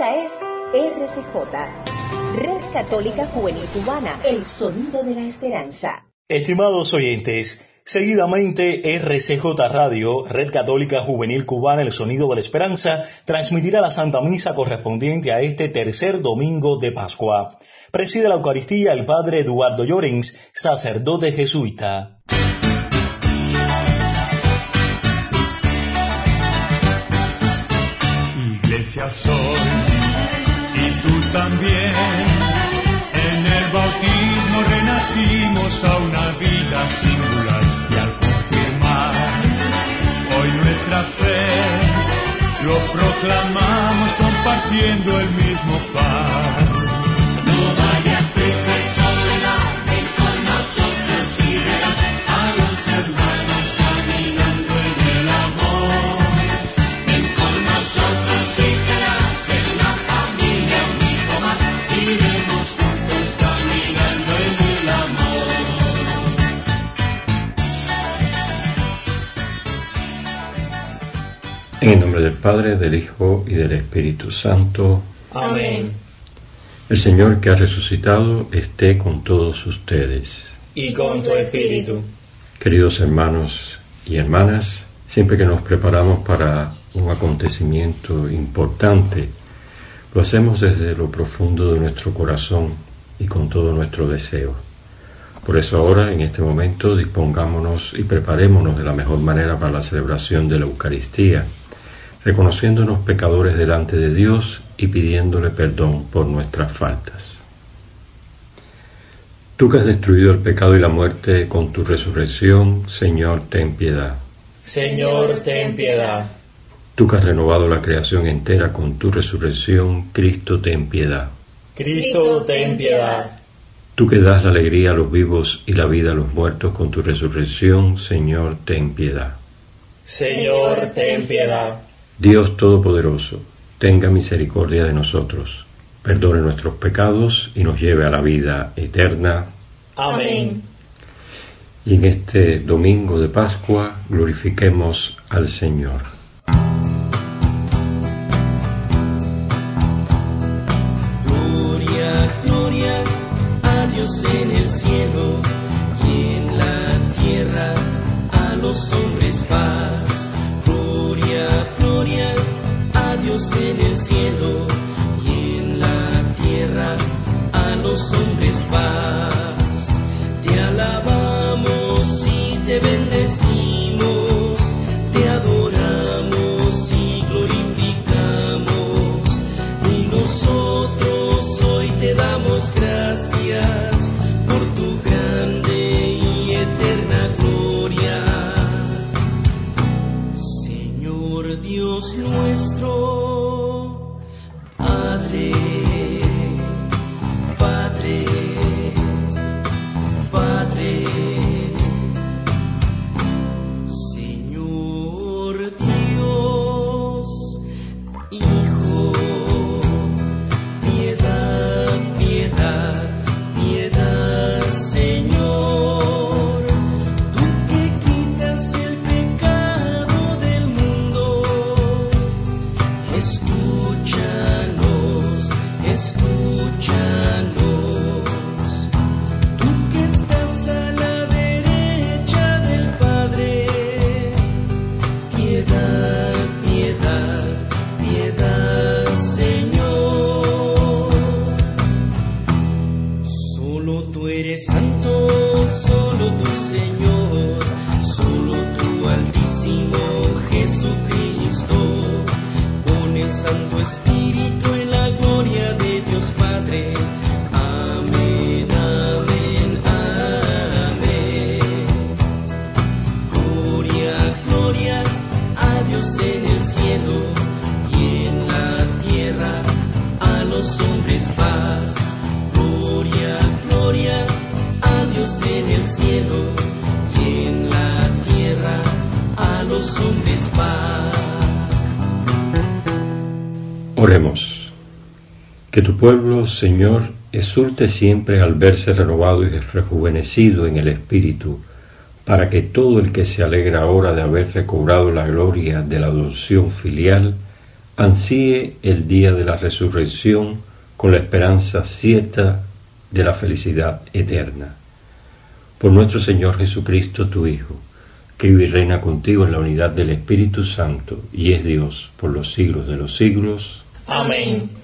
Esta es RCJ, Red Católica Juvenil Cubana, el sonido de la esperanza. Estimados oyentes, Seguidamente, RCJ Radio, Red Católica Juvenil Cubana, el Sonido de la Esperanza, transmitirá la Santa Misa correspondiente a este tercer domingo de Pascua. Preside la Eucaristía el Padre Eduardo Llorens, sacerdote jesuita. Iglesia soy, también. En el bautismo renacimos a una vida singular. Y al confirmar hoy nuestra fe, lo proclamamos compartiendo el mismo pan. Padre, del Hijo y del Espíritu Santo. Amén. El Señor que ha resucitado esté con todos ustedes. Y con tu espíritu. Queridos hermanos y hermanas, siempre que nos preparamos para un acontecimiento importante, lo hacemos desde lo profundo de nuestro corazón y con todo nuestro deseo. Por eso ahora, en este momento, dispongámonos y preparémonos de la mejor manera para la celebración de la Eucaristía reconociéndonos pecadores delante de Dios y pidiéndole perdón por nuestras faltas. Tú que has destruido el pecado y la muerte con tu resurrección, Señor, ten piedad. Señor, ten piedad. Tú que has renovado la creación entera con tu resurrección, Cristo, ten piedad. Cristo, ten piedad. Tú que das la alegría a los vivos y la vida a los muertos con tu resurrección, Señor, ten piedad. Señor, ten piedad. Dios Todopoderoso, tenga misericordia de nosotros, perdone nuestros pecados y nos lleve a la vida eterna. Amén. Y en este domingo de Pascua glorifiquemos al Señor. Gloria, gloria a Dios en el cielo Solo tú eres santo, solo tú Señor, Señor, exulte siempre al verse renovado y rejuvenecido en el Espíritu, para que todo el que se alegra ahora de haber recobrado la gloria de la adopción filial, ansíe el día de la resurrección con la esperanza cierta de la felicidad eterna. Por nuestro Señor Jesucristo, tu Hijo, que vive y reina contigo en la unidad del Espíritu Santo y es Dios por los siglos de los siglos. Amén.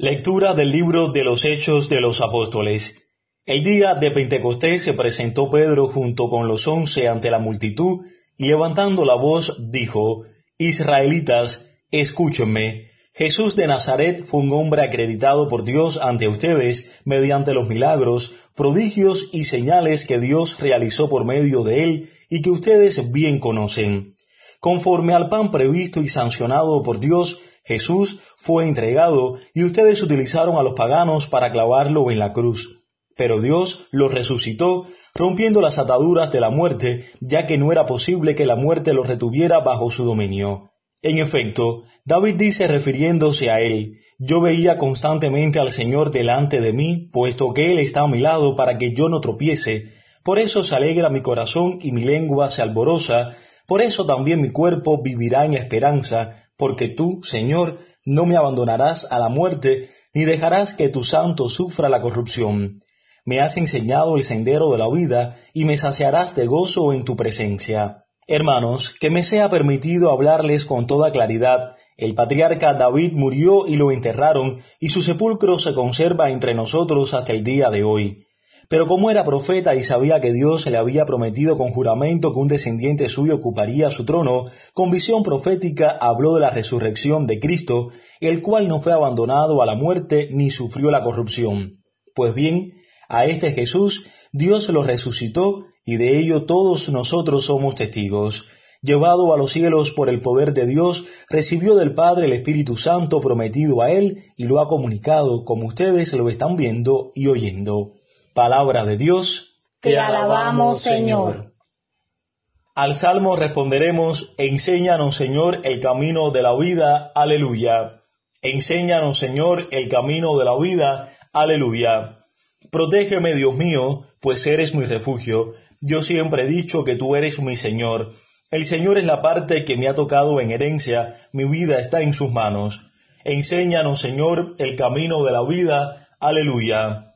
Lectura del libro de los Hechos de los Apóstoles. El día de Pentecostés se presentó Pedro junto con los once ante la multitud y levantando la voz dijo, Israelitas, escúchenme. Jesús de Nazaret fue un hombre acreditado por Dios ante ustedes mediante los milagros, prodigios y señales que Dios realizó por medio de él y que ustedes bien conocen. Conforme al pan previsto y sancionado por Dios, Jesús fue entregado y ustedes utilizaron a los paganos para clavarlo en la cruz. Pero Dios lo resucitó, rompiendo las ataduras de la muerte, ya que no era posible que la muerte lo retuviera bajo su dominio. En efecto, David dice refiriéndose a él, yo veía constantemente al Señor delante de mí, puesto que Él está a mi lado para que yo no tropiece, por eso se alegra mi corazón y mi lengua se alborosa, por eso también mi cuerpo vivirá en esperanza, porque tú, Señor, no me abandonarás a la muerte, ni dejarás que tu santo sufra la corrupción. Me has enseñado el sendero de la vida, y me saciarás de gozo en tu presencia. Hermanos, que me sea permitido hablarles con toda claridad. El patriarca David murió y lo enterraron, y su sepulcro se conserva entre nosotros hasta el día de hoy. Pero como era profeta y sabía que Dios le había prometido con juramento que un descendiente suyo ocuparía su trono, con visión profética habló de la resurrección de Cristo, el cual no fue abandonado a la muerte ni sufrió la corrupción. Pues bien, a este Jesús Dios lo resucitó y de ello todos nosotros somos testigos. Llevado a los cielos por el poder de Dios, recibió del Padre el Espíritu Santo prometido a él y lo ha comunicado como ustedes lo están viendo y oyendo. Palabra de Dios. Te alabamos, Señor. Al salmo responderemos, Enséñanos, Señor, el camino de la vida. Aleluya. Enséñanos, Señor, el camino de la vida. Aleluya. Protégeme, Dios mío, pues eres mi refugio. Yo siempre he dicho que tú eres mi Señor. El Señor es la parte que me ha tocado en herencia, mi vida está en sus manos. Enséñanos, Señor, el camino de la vida. Aleluya.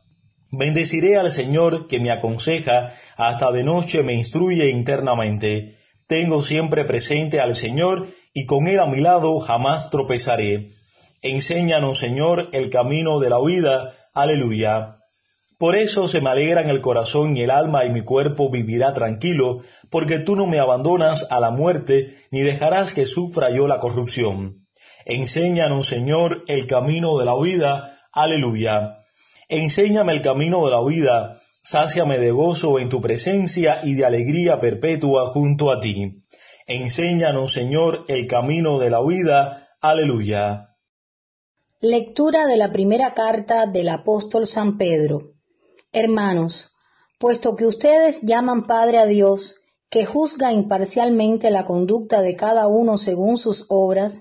Bendeciré al Señor que me aconseja, hasta de noche me instruye internamente. Tengo siempre presente al Señor y con Él a mi lado jamás tropezaré. Enséñanos, Señor, el camino de la vida. Aleluya. Por eso se me alegran el corazón y el alma y mi cuerpo vivirá tranquilo, porque tú no me abandonas a la muerte, ni dejarás que sufra yo la corrupción. Enséñanos, Señor, el camino de la vida. Aleluya. Enséñame el camino de la vida, sáciame de gozo en tu presencia y de alegría perpetua junto a ti. Enséñanos, Señor, el camino de la vida. Aleluya. Lectura de la primera carta del apóstol San Pedro. Hermanos, puesto que ustedes llaman Padre a Dios, que juzga imparcialmente la conducta de cada uno según sus obras,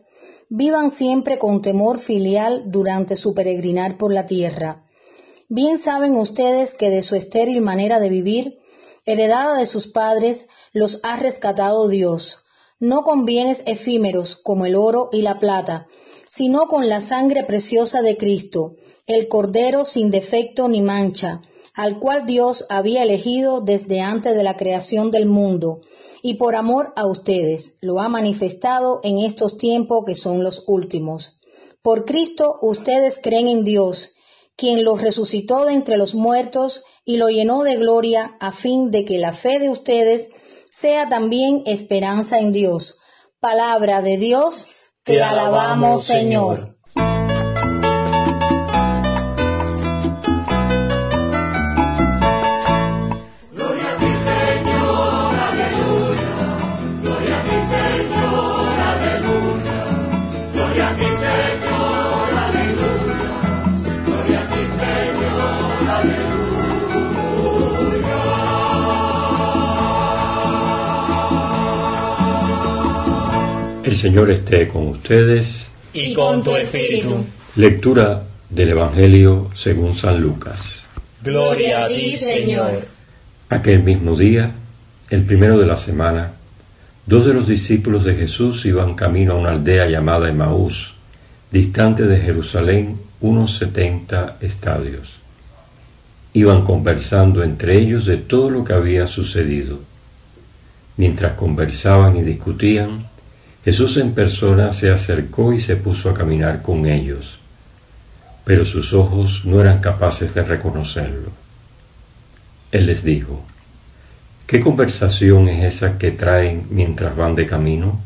vivan siempre con temor filial durante su peregrinar por la tierra Bien saben ustedes que de su estéril manera de vivir, heredada de sus padres, los ha rescatado Dios, no con bienes efímeros como el oro y la plata, sino con la sangre preciosa de Cristo, el Cordero sin defecto ni mancha, al cual Dios había elegido desde antes de la creación del mundo, y por amor a ustedes lo ha manifestado en estos tiempos que son los últimos. Por Cristo ustedes creen en Dios, quien lo resucitó de entre los muertos y lo llenó de gloria, a fin de que la fe de ustedes sea también esperanza en Dios. Palabra de Dios, te, alabamos, Señor. Señor esté con ustedes. Y con tu espíritu. Lectura del Evangelio según San Lucas. Gloria a ti, Señor. Aquel mismo día, el primero de la semana, Dos de los discípulos de Jesús iban camino a una aldea llamada Emaús, distante de Jerusalén unos setenta estadios. Iban conversando entre ellos de todo lo que había sucedido. Mientras conversaban y discutían, Jesús en persona se acercó y se puso a caminar con ellos, pero sus ojos no eran capaces de reconocerlo. Él les dijo, ¿Qué conversación es esa que traen mientras van de camino?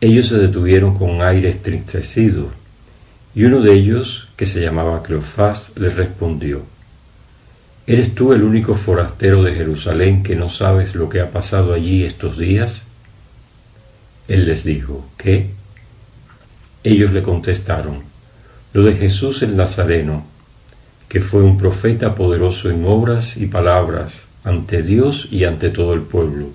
Ellos se detuvieron con aire estristecido, y uno de ellos, que se llamaba Cleofás, les respondió, ¿Eres tú el único forastero de Jerusalén que no sabes lo que ha pasado allí estos días? Él les dijo, ¿qué? Ellos le contestaron, lo de Jesús el Nazareno, que fue un profeta poderoso en obras y palabras ante Dios y ante todo el pueblo.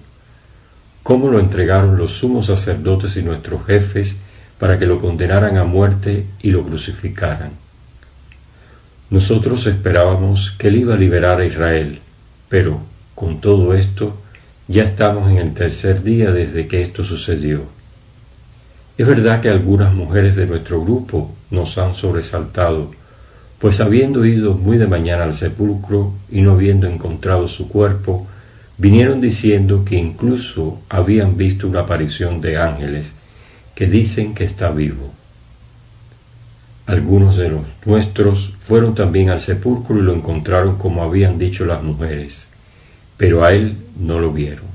Cómo lo entregaron los sumos sacerdotes y nuestros jefes para que lo condenaran a muerte y lo crucificaran. Nosotros esperábamos que él iba a liberar a Israel, pero con todo esto ya estamos en el tercer día desde que esto sucedió. Es verdad que algunas mujeres de nuestro grupo nos han sobresaltado pues habiendo ido muy de mañana al sepulcro y no habiendo encontrado su cuerpo, vinieron diciendo que incluso habían visto una aparición de ángeles que dicen que está vivo. Algunos de los nuestros fueron también al sepulcro y lo encontraron como habían dicho las mujeres, pero a él no lo vieron.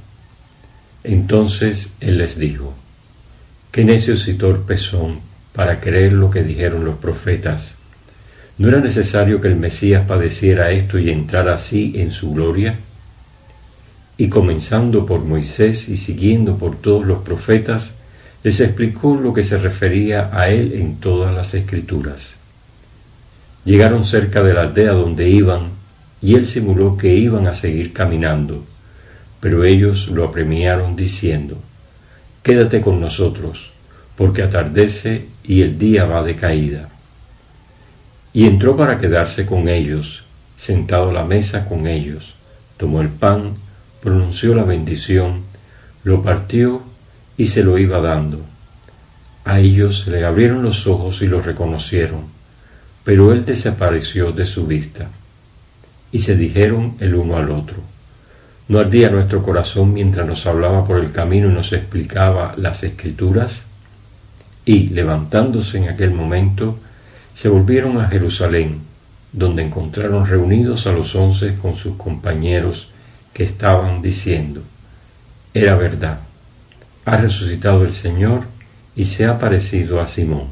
Entonces él les dijo, qué necios y torpes son para creer lo que dijeron los profetas ¿No era necesario que el Mesías padeciera esto y entrara así en su gloria? Y comenzando por Moisés y siguiendo por todos los profetas, les explicó lo que se refería a él en todas las escrituras. Llegaron cerca de la aldea donde iban, y él simuló que iban a seguir caminando, pero ellos lo apremiaron diciendo, Quédate con nosotros, porque atardece y el día va de caída. Y entró para quedarse con ellos, sentado a la mesa con ellos. Tomó el pan, pronunció la bendición, lo partió y se lo iba dando. A ellos le abrieron los ojos y lo reconocieron, pero él desapareció de su vista. Y se dijeron el uno al otro. ¿No ardía nuestro corazón mientras nos hablaba por el camino y nos explicaba las escrituras? Y, levantándose en aquel momento, se volvieron a Jerusalén, donde encontraron reunidos a los once con sus compañeros que estaban diciendo, era verdad, ha resucitado el Señor y se ha parecido a Simón.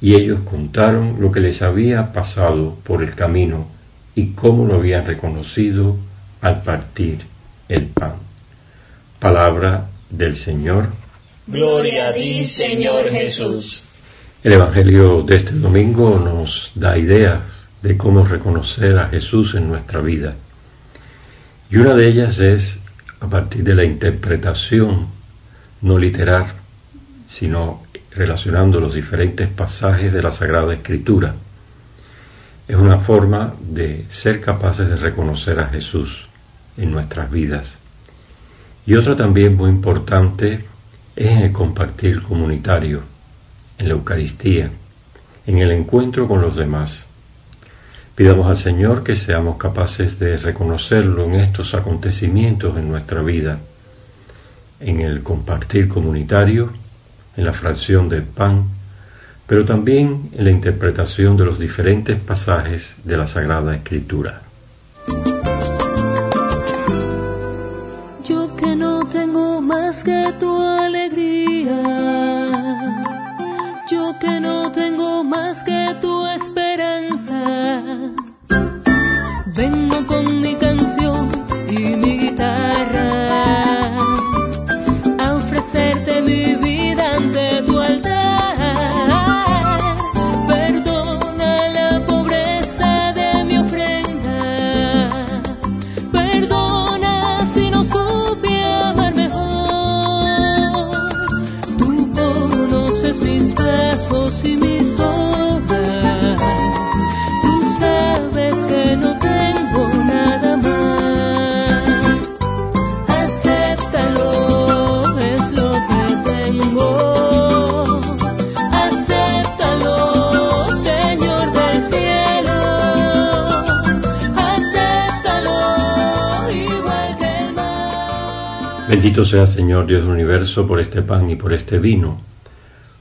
Y ellos contaron lo que les había pasado por el camino y cómo lo habían reconocido al partir el pan. Palabra del Señor. Gloria a ti, Señor Jesús. El Evangelio de este domingo nos da ideas de cómo reconocer a Jesús en nuestra vida. Y una de ellas es a partir de la interpretación no literal, sino relacionando los diferentes pasajes de la Sagrada Escritura. Es una forma de ser capaces de reconocer a Jesús en nuestras vidas. Y otra también muy importante es el compartir comunitario en la Eucaristía, en el encuentro con los demás. Pidamos al Señor que seamos capaces de reconocerlo en estos acontecimientos en nuestra vida, en el compartir comunitario, en la fracción del pan, pero también en la interpretación de los diferentes pasajes de la Sagrada Escritura. Yo que no tengo más que tu alegría que no tengo más que tu esperanza. Vengo con Bendito sea Señor Dios del universo por este pan y por este vino,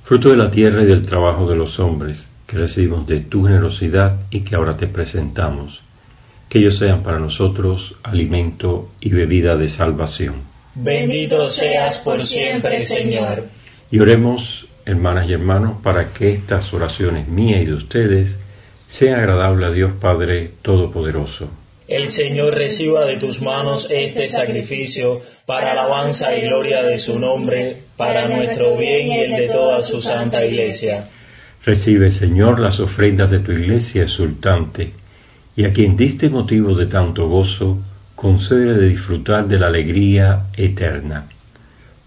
fruto de la tierra y del trabajo de los hombres, que recibimos de tu generosidad y que ahora te presentamos. Que ellos sean para nosotros alimento y bebida de salvación. Bendito seas por siempre, Señor. Y oremos, hermanas y hermanos, para que estas oraciones mías y de ustedes sean agradables a Dios Padre Todopoderoso. El Señor reciba de tus manos este sacrificio para alabanza y gloria de su nombre, para nuestro bien y el de toda su santa iglesia. Recibe, Señor, las ofrendas de tu iglesia exultante, y a quien diste motivo de tanto gozo, concede de disfrutar de la alegría eterna.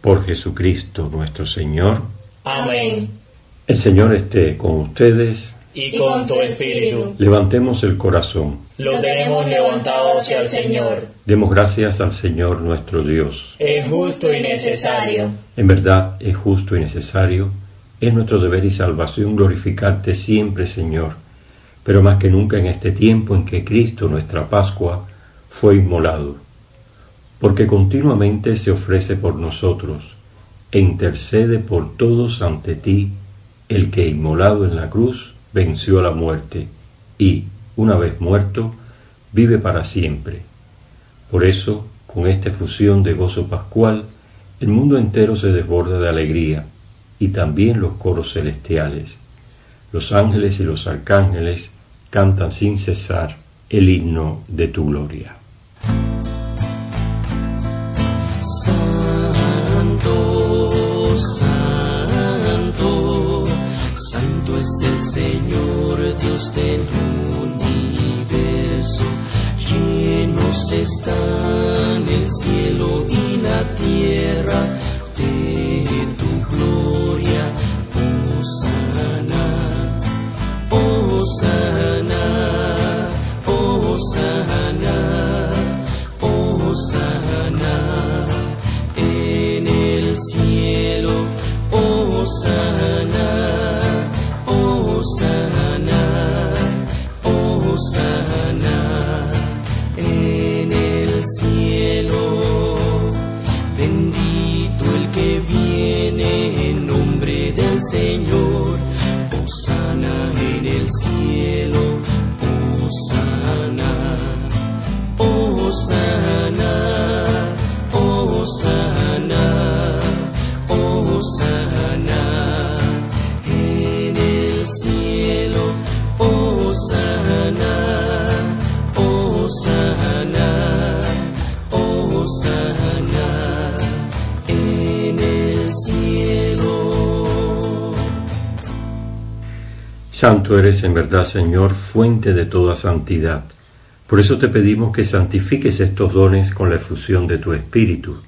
Por Jesucristo nuestro Señor. Amén. El Señor esté con ustedes y con tu espíritu. Levantemos el corazón. Lo tenemos levantado hacia el Señor. Demos gracias al Señor nuestro Dios. Es justo y necesario. En verdad es justo y necesario. Es nuestro deber y salvación glorificarte siempre, Señor, pero más que nunca en este tiempo en que Cristo, nuestra Pascua, fue inmolado, porque continuamente se ofrece por nosotros e intercede por todos ante ti, el que inmolado en la cruz venció la muerte y, una vez muerto, vive para siempre. Por eso, con esta efusión de gozo pascual, el mundo entero se desborda de alegría, y también los coros celestiales. Los ángeles y los arcángeles cantan sin cesar el himno de tu gloria. Del universo, llenos están el cielo y la tierra Santo eres en verdad, Señor, fuente de toda santidad. Por eso te pedimos que santifiques estos dones con la efusión de tu Espíritu,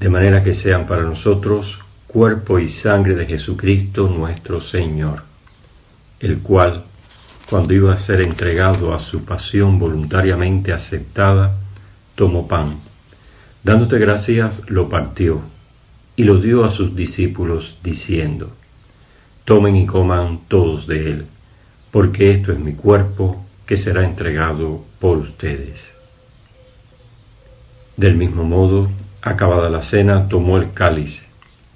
de manera que sean para nosotros cuerpo y sangre de Jesucristo nuestro Señor, el cual, cuando iba a ser entregado a su pasión voluntariamente aceptada, tomó pan. Dándote gracias, lo partió y lo dio a sus discípulos, diciendo, Tomen y coman todos de él, porque esto es mi cuerpo que será entregado por ustedes. Del mismo modo, acabada la cena, tomó el cáliz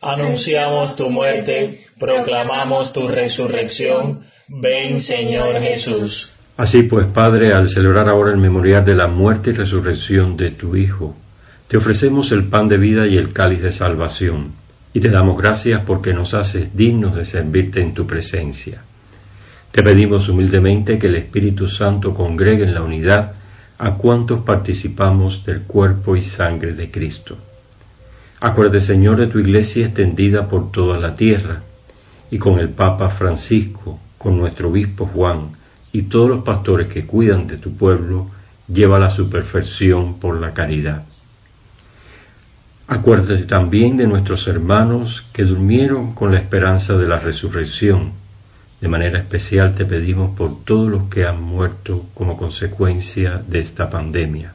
Anunciamos tu muerte, proclamamos tu resurrección. Ven, Señor Jesús. Así pues, Padre, al celebrar ahora el memorial de la muerte y resurrección de tu Hijo, te ofrecemos el pan de vida y el cáliz de salvación, y te damos gracias porque nos haces dignos de servirte en tu presencia. Te pedimos humildemente que el Espíritu Santo congregue en la unidad a cuantos participamos del cuerpo y sangre de Cristo. Acuerde, Señor, de tu iglesia extendida por toda la tierra, y con el Papa Francisco, con nuestro obispo Juan, y todos los pastores que cuidan de tu pueblo, llévala a su perfección por la caridad. Acuérdate también de nuestros hermanos que durmieron con la esperanza de la resurrección. De manera especial te pedimos por todos los que han muerto como consecuencia de esta pandemia.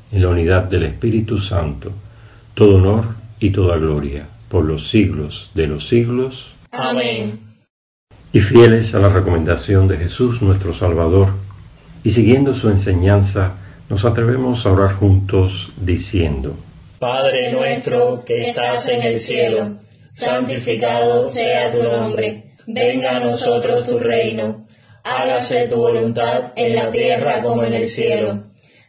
en la unidad del Espíritu Santo, todo honor y toda gloria, por los siglos de los siglos. Amén. Y fieles a la recomendación de Jesús nuestro Salvador, y siguiendo su enseñanza, nos atrevemos a orar juntos diciendo, Padre nuestro que estás en el cielo, santificado sea tu nombre, venga a nosotros tu reino, hágase tu voluntad en la tierra como en el cielo.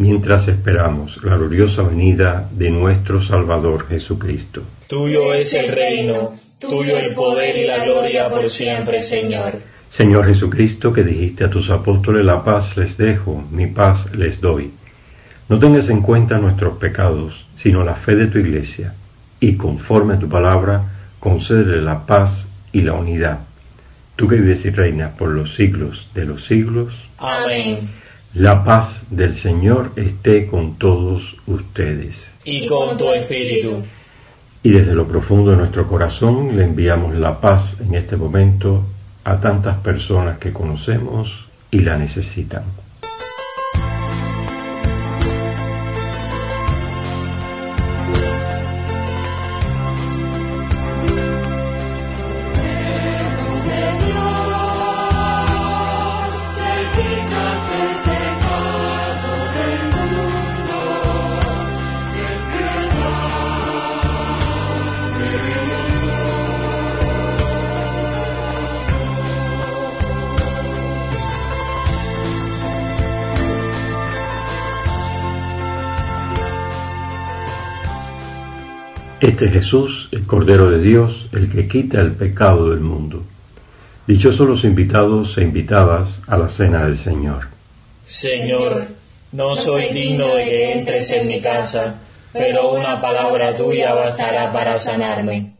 mientras esperamos la gloriosa venida de nuestro Salvador Jesucristo. Tuyo es el reino, tuyo el poder y la gloria por siempre, Señor. Señor Jesucristo, que dijiste a tus apóstoles, la paz les dejo, mi paz les doy. No tengas en cuenta nuestros pecados, sino la fe de tu iglesia, y conforme a tu palabra, concédele la paz y la unidad. Tú que vives y reinas por los siglos de los siglos. Amén. La paz del Señor esté con todos ustedes. Y con tu espíritu. Y desde lo profundo de nuestro corazón le enviamos la paz en este momento a tantas personas que conocemos y la necesitan. Este es Jesús, el Cordero de Dios, el que quita el pecado del mundo. Dichosos los invitados e invitadas a la cena del Señor. Señor, no soy digno de que entres en mi casa, pero una palabra tuya bastará para sanarme.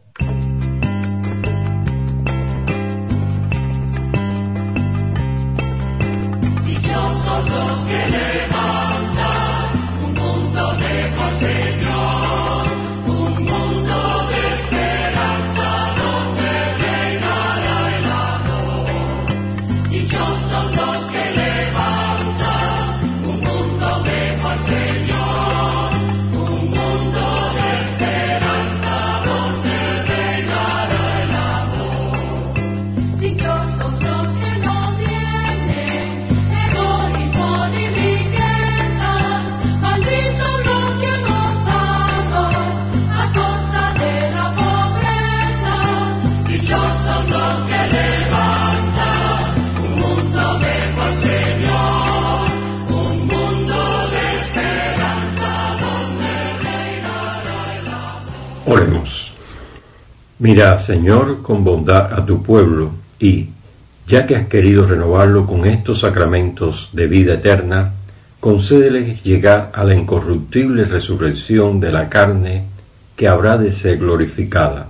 Mira, Señor, con bondad a tu pueblo y, ya que has querido renovarlo con estos sacramentos de vida eterna, concédeles llegar a la incorruptible resurrección de la carne que habrá de ser glorificada.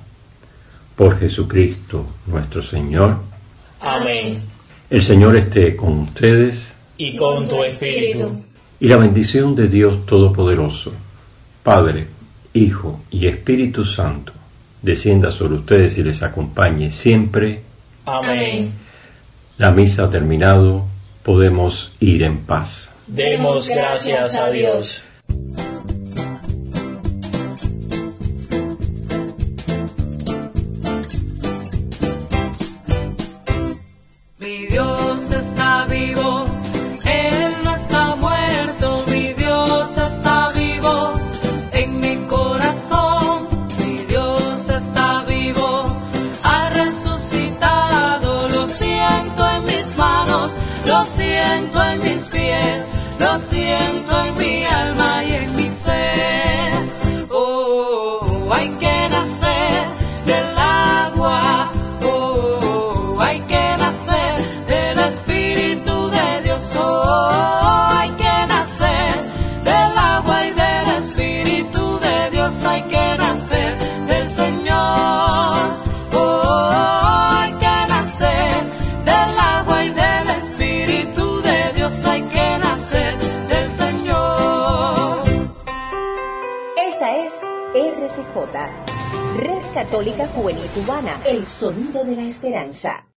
Por Jesucristo nuestro Señor. Amén. El Señor esté con ustedes Y con tu espíritu. y la bendición de Dios Todopoderoso, Padre, Hijo y Espíritu Santo, descienda sobre ustedes y les acompañe siempre. Amén. La misa ha terminado, podemos ir en paz. Demos gracias a Dios. Cubana, el sonido de la esperanza.